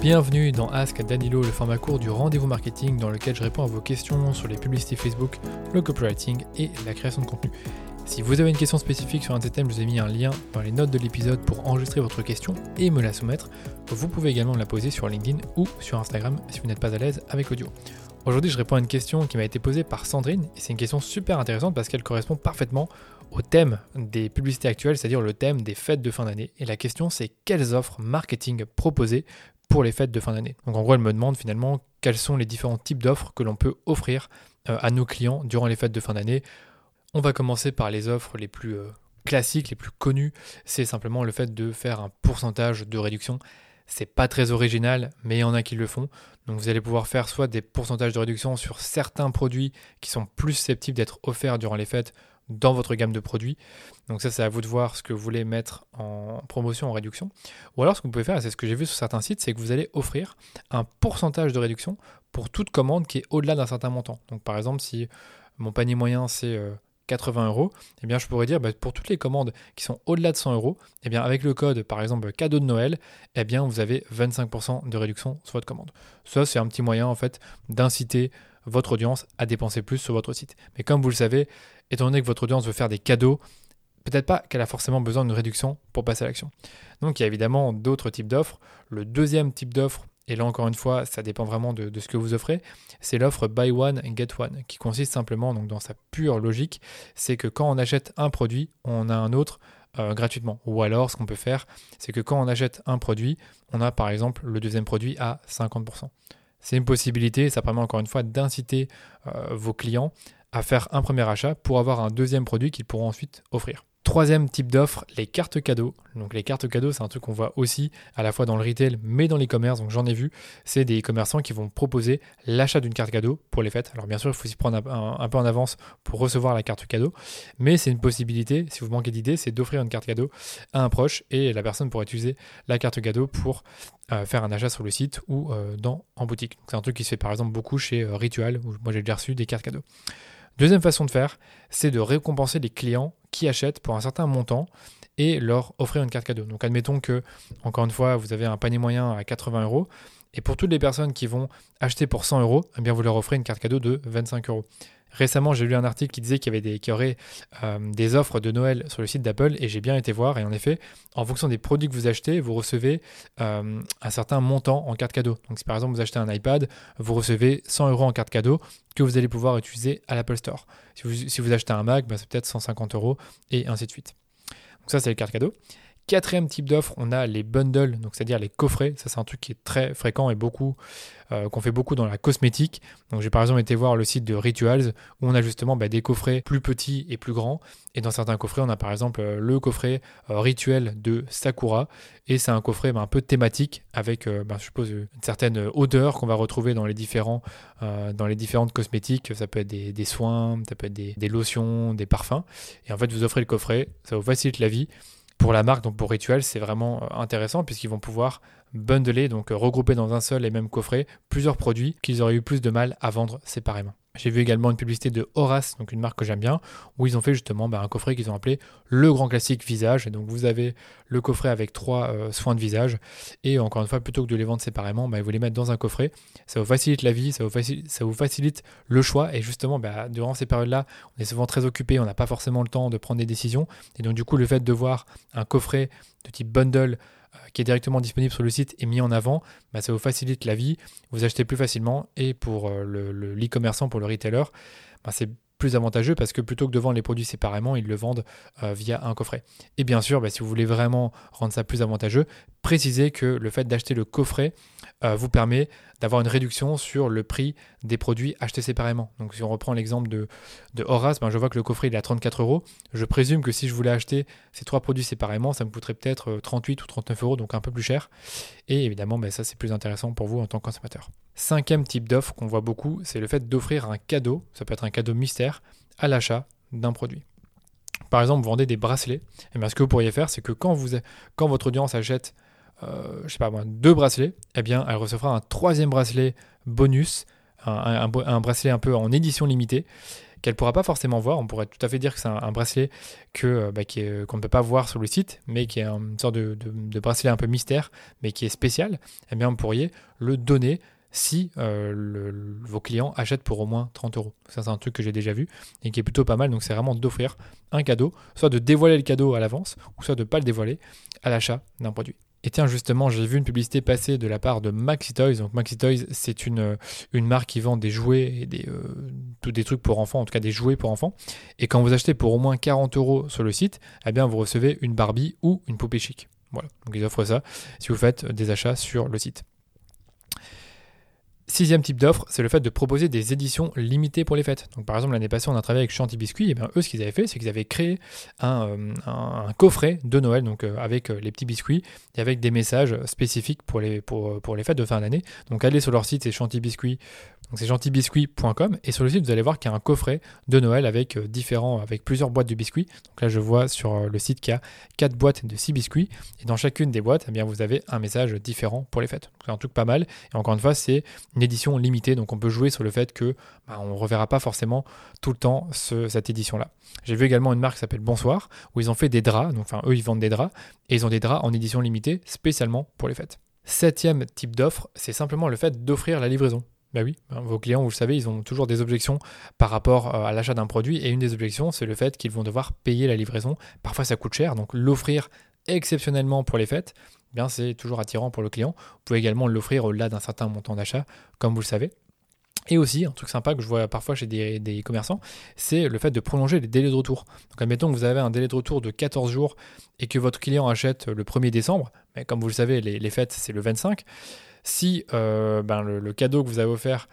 Bienvenue dans Ask Danilo, le format court du rendez-vous marketing dans lequel je réponds à vos questions sur les publicités Facebook, le copywriting et la création de contenu. Si vous avez une question spécifique sur un de ces thèmes, je vous ai mis un lien dans les notes de l'épisode pour enregistrer votre question et me la soumettre. Vous pouvez également me la poser sur LinkedIn ou sur Instagram si vous n'êtes pas à l'aise avec l'audio. Aujourd'hui, je réponds à une question qui m'a été posée par Sandrine et c'est une question super intéressante parce qu'elle correspond parfaitement au thème des publicités actuelles, c'est-à-dire le thème des fêtes de fin d'année. Et la question, c'est quelles offres marketing proposer pour les fêtes de fin d'année. Donc en gros, elle me demande finalement quels sont les différents types d'offres que l'on peut offrir euh, à nos clients durant les fêtes de fin d'année. On va commencer par les offres les plus euh, classiques, les plus connues. C'est simplement le fait de faire un pourcentage de réduction. C'est pas très original, mais il y en a qui le font. Donc vous allez pouvoir faire soit des pourcentages de réduction sur certains produits qui sont plus susceptibles d'être offerts durant les fêtes, dans votre gamme de produits. Donc ça, c'est à vous de voir ce que vous voulez mettre en promotion, en réduction. Ou alors, ce que vous pouvez faire, c'est ce que j'ai vu sur certains sites, c'est que vous allez offrir un pourcentage de réduction pour toute commande qui est au-delà d'un certain montant. Donc par exemple, si mon panier moyen, c'est 80 euh, euros, eh bien, je pourrais dire bah, pour toutes les commandes qui sont au-delà de 100 euros, eh bien, avec le code, par exemple, cadeau de Noël, eh bien, vous avez 25% de réduction sur votre commande. Ça, c'est un petit moyen, en fait, d'inciter votre audience à dépenser plus sur votre site. Mais comme vous le savez, étant donné que votre audience veut faire des cadeaux, peut-être pas qu'elle a forcément besoin d'une réduction pour passer à l'action. Donc il y a évidemment d'autres types d'offres. Le deuxième type d'offre, et là encore une fois, ça dépend vraiment de, ce que vous offrez, c'est l'offre Buy One Get One, qui consiste simplement, donc dans sa pure logique, c'est que quand on achète un produit, on a un autre euh, gratuitement. Ou alors ce qu'on peut faire, c'est que quand on achète un produit, on a par exemple le deuxième produit à 50%. C'est une possibilité, ça permet encore une fois d'inciter euh, vos clients à faire un premier achat pour avoir un deuxième produit qu'ils pourront ensuite offrir. Troisième type d'offre, les cartes cadeaux. Donc les cartes cadeaux, c'est un truc qu'on voit aussi à la fois dans le retail mais dans l'e-commerce. Donc j'en ai vu, c'est des commerçants qui vont proposer l'achat d'une carte cadeau pour les fêtes. Alors bien sûr, il faut s'y prendre un, peu en avance pour recevoir la carte cadeau, mais c'est une possibilité, si vous manquez d'idées, c'est d'offrir une carte cadeau à un proche et la personne pourrait utiliser la carte cadeau pour euh, faire un achat sur le site ou euh, dans, en boutique. C'est un truc qui se fait par exemple beaucoup chez euh, Ritual, où moi j'ai déjà reçu des cartes cadeaux. Deuxième façon de faire, c'est de récompenser les clients achètent pour un certain montant et leur offrir une carte cadeau. Donc admettons que, encore une fois, vous avez un panier moyen à 80 euros, et pour toutes les personnes qui vont acheter pour 100 euros, eh bien vous leur offrez une carte cadeau de 25 euros. Récemment, j'ai lu un article qui disait qu'il y avait qu'il y aurait euh, des offres de Noël sur le site d'Apple et j'ai bien été voir. Et en effet, en fonction des produits que vous achetez, vous recevez euh, un certain montant en carte cadeau. Donc, si par exemple vous achetez un iPad, vous recevez 100 euros en carte cadeau que vous allez pouvoir utiliser à l'Apple Store. Si vous, achetez un Mac, ben, c'est peut-être 150 euros et ainsi de suite. Donc, ça, c'est les cartes cadeaux. Quatrième type d'offre, on a les bundles, donc c'est-à-dire les coffrets. Ça, c'est un truc qui est très fréquent et beaucoup euh, qu'on fait beaucoup dans la cosmétique. Donc, j'ai par exemple été voir le site de Rituals où on a justement bah, des coffrets plus petits et plus grands. Et dans certains coffrets, on a par exemple euh, le coffret euh, rituel de Sakura. Et c'est un coffret bah, un peu thématique avec, bah, je suppose, une certaine odeur qu'on va retrouver dans les, différents, différentes cosmétiques. Ça peut être des, soins, ça peut être des lotions, des parfums. Et en fait, vous offrez le coffret, ça vous facilite la vie pour la marque, donc pour Ritual, c'est vraiment euh, intéressant puisqu'ils vont pouvoir bundler, donc regrouper dans un seul et même coffret plusieurs produits qu'ils auraient eu plus de mal à vendre séparément. J'ai vu également une publicité de Horace, donc une marque que j'aime bien, où ils ont fait justement bah, un coffret qu'ils ont appelé le grand classique visage. Et donc vous avez le coffret avec trois euh, soins de visage. Et encore une fois, plutôt que de les vendre séparément, bah, vous les mettre dans un coffret. Ça vous facilite la vie, ça vous facilite, le choix. Et justement, bah, durant ces périodes-là, on est souvent très occupé, on n'a pas forcément le temps de prendre des décisions. Et donc du coup, le fait de voir un coffret de type bundle qui est directement disponible sur le site et mis en avant, bah, ça vous facilite la vie, vous achetez plus facilement et pour euh, l'e-commerçant, pour le retailer, bah, c'est plus avantageux parce que plutôt que de vendre les produits séparément, ils le vendent euh, via un coffret. Et bien sûr, bah, si vous voulez vraiment rendre ça plus avantageux, précisez que le fait d'acheter le coffret euh, vous permet d'avoir une réduction sur le prix des produits achetés séparément. Donc si on reprend l'exemple de, de Horace, ben, je vois que le coffret il est à 34 euros. Je présume que si je voulais acheter ces trois produits séparément, ça me coûterait peut-être 38 euh, ou 39 euros, donc un peu plus cher. Et évidemment, ben, ça c'est plus intéressant pour vous en tant que consommateur. Cinquième type d'offre qu'on voit beaucoup, c'est le fait d'offrir un cadeau, ça peut être un cadeau mystère, à l'achat d'un produit. Par exemple, vous vendez des bracelets. Et eh bien, ce que vous pourriez faire, c'est que quand, vous, quand votre audience achète euh, je sais pas moi, deux bracelets, eh bien, elle recevra un troisième bracelet bonus, un, bracelet un peu en édition limitée, qu'elle ne pourra pas forcément voir. On pourrait tout à fait dire que c'est un, bracelet que, bah, qu'on ne peut pas voir sur le site, mais qui est une sorte de, bracelet un peu mystère, mais qui est spécial. Eh bien, vous pourriez le donner si euh, vos clients achètent pour au moins 30 euros. Ça, c'est un truc que j'ai déjà vu et qui est plutôt pas mal. Donc, c'est vraiment d'offrir un cadeau, soit de dévoiler le cadeau à l'avance, ou soit de ne pas le dévoiler à l'achat d'un produit. Et tiens, justement, j'ai vu une publicité passer de la part de Maxi Toys. Donc, Maxi Toys, c'est une, une marque qui vend des jouets et des, euh, tous des trucs pour enfants, en tout cas des jouets pour enfants. Et quand vous achetez pour au moins 40 euros sur le site, eh bien, vous recevez une Barbie ou une poupée chic. Voilà, donc ils offrent ça si vous faites des achats sur le site. Sixième type d'offre, c'est le fait de proposer des éditions limitées pour les fêtes. Donc par exemple l'année passée on a travaillé avec Chanty Biscuit, et bien eux ce qu'ils avaient fait c'est qu'ils avaient créé un, euh, coffret de Noël euh, avec euh, les petits biscuits et avec des messages spécifiques pour les, pour, pour les fêtes de fin d'année. Donc allez sur leur site c'est Chanty Biscuit donc c'est gentibiscuit.com et sur le site vous allez voir qu'il y a un coffret de Noël avec euh, différents avec plusieurs boîtes de biscuits. Donc là je vois sur euh, le site qu'il y a 4 boîtes de 6 biscuits et dans chacune des boîtes eh bien vous avez un message différent pour les fêtes. C'est un truc pas mal et encore une fois c'est une édition limitée donc on peut jouer sur le fait que bah, on reverra pas forcément tout le temps cette édition là. J'ai vu également une marque qui s'appelle Bonsoir où ils ont fait des draps donc enfin eux ils vendent des draps et ils ont des draps en édition limitée spécialement pour les fêtes. Septième type d'offre, c'est simplement le fait d'offrir la livraison. Ben oui, ben, vos clients, vous le savez, ils ont toujours des objections par rapport euh, à l'achat d'un produit. Et une des objections, c'est le fait qu'ils vont devoir payer la livraison. Parfois, ça coûte cher. Donc, l'offrir exceptionnellement pour les fêtes, bien c'est toujours attirant pour le client. Vous pouvez également l'offrir au-delà d'un certain montant d'achat, comme vous le savez. Et aussi, un truc sympa que je vois parfois chez des, commerçants, c'est le fait de prolonger les délais de retour. Donc, admettons que vous avez un délai de retour de 14 jours et que votre client achète le 1er décembre, mais comme vous le savez, les fêtes, c'est le 25 si euh, ben, le, cadeau que vous avez offert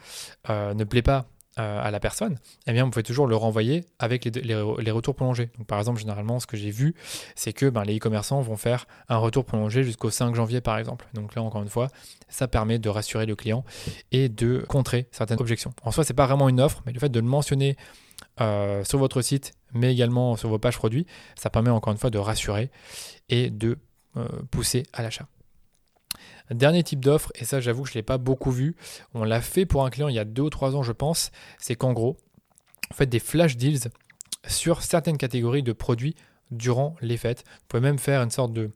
euh, ne plaît pas euh, à la personne, eh bien, vous pouvez toujours le renvoyer avec les, retours prolongés. Par exemple, généralement, ce que j'ai vu, c'est que ben, les e-commerçants vont faire un retour prolongé jusqu'au 5 janvier, par exemple. Donc là, encore une fois, ça permet de rassurer le client et de contrer certaines objections. En soi, c'est pas vraiment une offre, mais le fait de le mentionner sur votre site, mais également sur vos pages produits, ça permet encore une fois de rassurer et de pousser à l'achat. Dernier type d'offre, et ça j'avoue que je ne l'ai pas beaucoup vu, on l'a fait pour un client il y a deux ou trois ans je pense, c'est qu'en gros, vous faites des flash deals sur certaines catégories de produits durant les fêtes. Vous pouvez même faire une sorte de,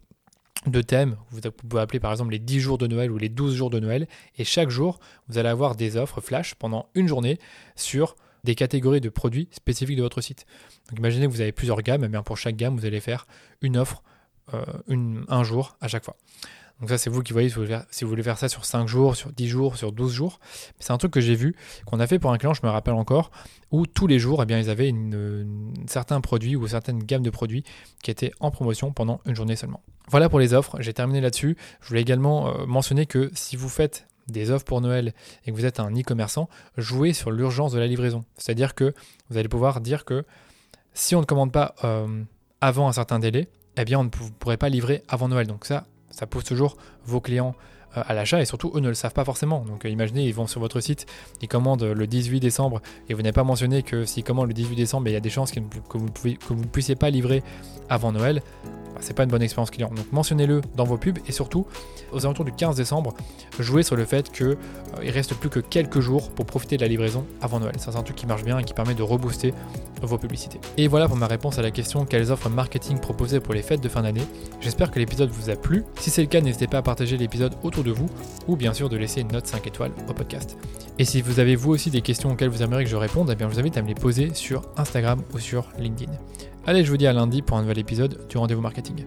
thème, vous pouvez appeler par exemple les 10 jours de Noël ou les 12 jours de Noël, et chaque jour, vous allez avoir des offres flash pendant une journée sur des catégories de produits spécifiques de votre site. Imaginez que vous avez plusieurs gammes, et bien pour chaque gamme, vous allez faire une offre euh, un jour à chaque fois. Donc ça, c'est vous qui voyez si vous, voulez faire, ça sur 5 jours, sur 10 jours, sur 12 jours. C'est un truc que j'ai vu, qu'on a fait pour un client, je me rappelle encore, où tous les jours, eh bien, ils avaient une, certains produits ou certaines gammes de produits qui étaient en promotion pendant une journée seulement. Voilà pour les offres, j'ai terminé là-dessus. Je voulais également euh, mentionner que si vous faites des offres pour Noël et que vous êtes un e-commerçant, jouez sur l'urgence de la livraison. C'est-à-dire que vous allez pouvoir dire que si on ne commande pas euh, avant un certain délai, eh bien on ne pourrait pas livrer avant Noël. Donc ça, ça pousse toujours vos clients à l'achat et surtout eux ne le savent pas forcément. Donc euh, imaginez, ils vont sur votre site, ils commandent le 18 décembre et vous n'avez pas mentionné que s'ils commandent le 18 décembre, il y a des chances que vous, ne puissiez pas livrer avant Noël. Bah, c'est pas une bonne expérience client. Donc mentionnez-le dans vos pubs et surtout aux alentours du 15 décembre, jouez sur le fait qu'il euh, reste plus que quelques jours pour profiter de la livraison avant Noël. C'est un truc qui marche bien et qui permet de rebooster vos publicités. Et voilà pour ma réponse à la question quelles offres marketing proposer pour les fêtes de fin d'année. J'espère que l'épisode vous a plu. Si c'est le cas, n'hésitez pas à partager l'épisode de vous ou bien sûr de laisser une note 5 étoiles au podcast. Et si vous avez vous aussi des questions auxquelles vous aimeriez que je réponde, eh bien je vous invite à me les poser sur Instagram ou sur LinkedIn. Allez, je vous dis à lundi pour un nouvel épisode du rendez-vous marketing.